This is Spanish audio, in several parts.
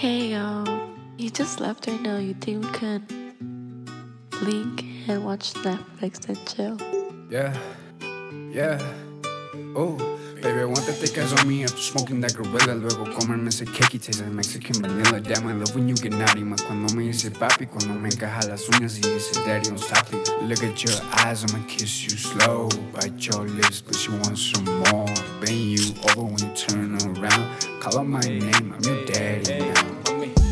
Hey yo, you just left right now. You think we can blink and watch Netflix and chill? Yeah, yeah. Oh, baby, I want to thick ass on me after smoking that gorilla. Luego comerme ese cake taste like Mexican vanilla. Damn, I love when you get naughty. Más cuando me dice papi, cuando me encaja las uñas y dice daddy, don't stop it. Look at your eyes, I'ma kiss you slow. Bite your lips, but you want some more. Bend you over when you turn around. Call out my name, I'm your daddy now.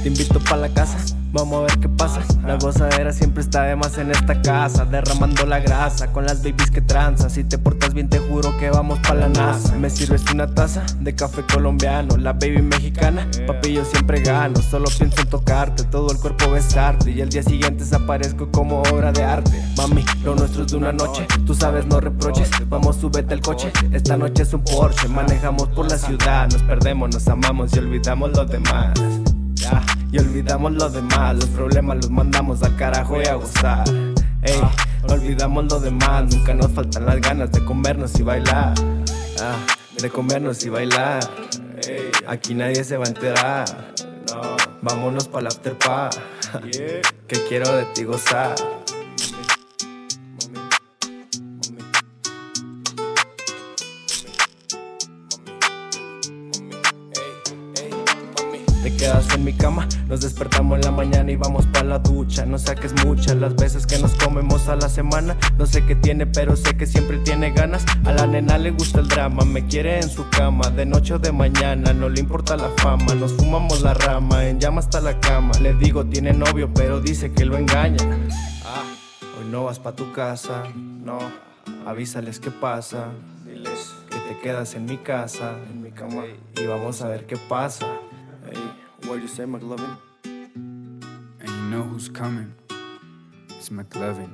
Te invito pa' la casa, vamos a ver qué pasa. La gozadera siempre está de más en esta casa, derramando la grasa con las babies que tranzas. Si te portas bien, te juro que vamos pa' la NASA. Me sirves una taza de café colombiano, la baby mexicana. Papi, yo siempre gano, solo pienso en tocarte, todo el cuerpo besarte. Y el día siguiente desaparezco como obra de arte. Mami, lo nuestro es de una noche, tú sabes, no reproches. Vamos, súbete al coche, esta noche es un Porsche. Manejamos por la ciudad, nos perdemos, nos amamos y olvidamos los demás. Y olvidamos lo demás, los problemas los mandamos al carajo y a gozar. Ey, olvidamos lo demás, nunca nos faltan las ganas de comernos y bailar. Ah, de comernos y bailar. Ey, aquí nadie se va a enterar. No, vámonos para la after pa. Que quiero de ti gozar. Te quedas en mi cama, nos despertamos en la mañana y vamos pa' la ducha. No saques muchas las veces que nos comemos a la semana. No sé qué tiene, pero sé que siempre tiene ganas. A la nena le gusta el drama, me quiere en su cama, de noche o de mañana. No le importa la fama, nos fumamos la rama, en llama hasta la cama. Le digo, tiene novio, pero dice que lo engaña. Ah, hoy no vas pa' tu casa, no. Avísales qué pasa, diles que te quedas en mi casa, en mi cama, y vamos a ver qué pasa. Hey, what you say, McLovin? And you know who's coming? It's McLovin.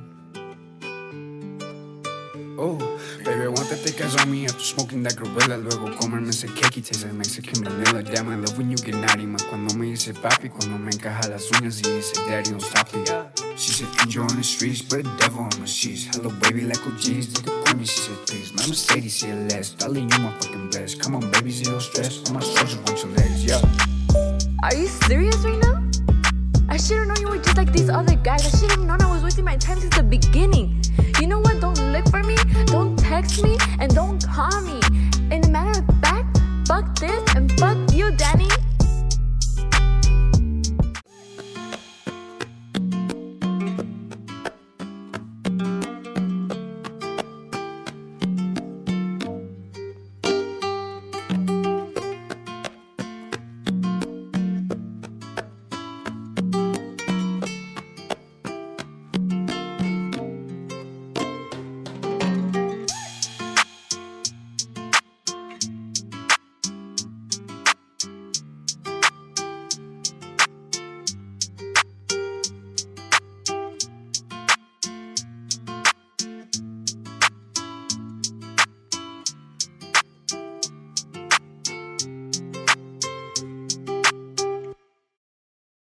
Oh, baby, I want to take eyes on me after smoking that gorilla. Luego comerme ese cake taste like Mexican vanilla. Damn, I love when you get naughty. Más cuando me dice papi, cuando me encaja las uñas y dice daddy, don't stop it. She's an angel on the streets, but a devil on my sheets. Hello, baby, like OG's. Take a point, she said, please. My Mercedes, see less. Darling, you my fucking blessed. Come on, baby, zero stress. All my soldiers want your legs, yeah. Are you serious right now? I should have known you were just like these other guys. I should have known I was wasting my time since the beginning. You know what? Don't look for me, don't text me, and don't